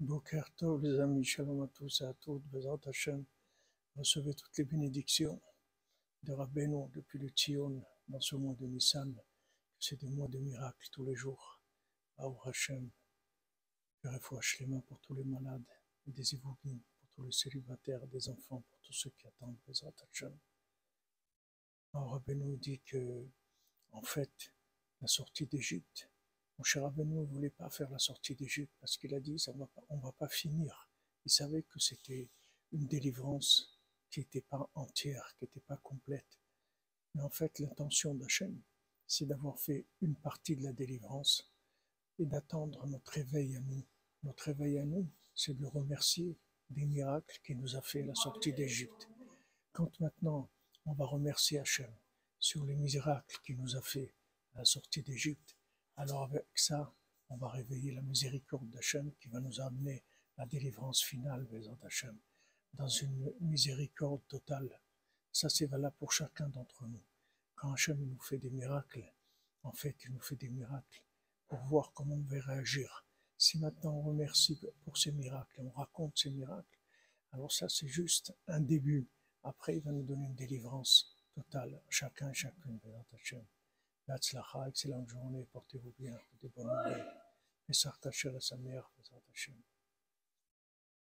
Boker Tov, les amis, shalom à tous et à toutes, Bezrat Hashem, recevez toutes les bénédictions de Rabbeinu depuis le Tzion dans ce mois de Nissan. C'est des mois de miracles tous les jours. Aour Hashem, Perefouach Shlema pour tous les malades, des évoqués pour tous les célibataires, des enfants, pour tous ceux qui attendent Bezrat Hashem. Alors Rabbeinu dit que, en fait, la sortie d'Égypte, mon cher Rabbeinu ne voulait pas faire la sortie d'Égypte parce qu'il a dit ça on ne va pas finir. Il savait que c'était une délivrance qui n'était pas entière, qui n'était pas complète. Mais en fait, l'intention d'Hachem, c'est d'avoir fait une partie de la délivrance et d'attendre notre réveil à nous. Notre réveil à nous, c'est de remercier des miracles qu'il nous a fait la sortie d'Égypte. Quand maintenant on va remercier Hachem sur les miracles qu'il nous a fait la sortie d'Égypte, alors avec ça, on va réveiller la miséricorde d'Hachem qui va nous amener la délivrance finale, d'Hachem, dans une miséricorde totale. Ça, c'est valable pour chacun d'entre nous. Quand Hachem nous fait des miracles, en fait, il nous fait des miracles pour voir comment on va réagir. Si maintenant on remercie pour ces miracles, on raconte ces miracles, alors ça, c'est juste un début. Après, il va nous donner une délivrance totale, chacun et chacune, Hachem. Excellente journée, portez-vous bien, des bonnes nouvelles. Et s'artacher à sa mère, Hashem.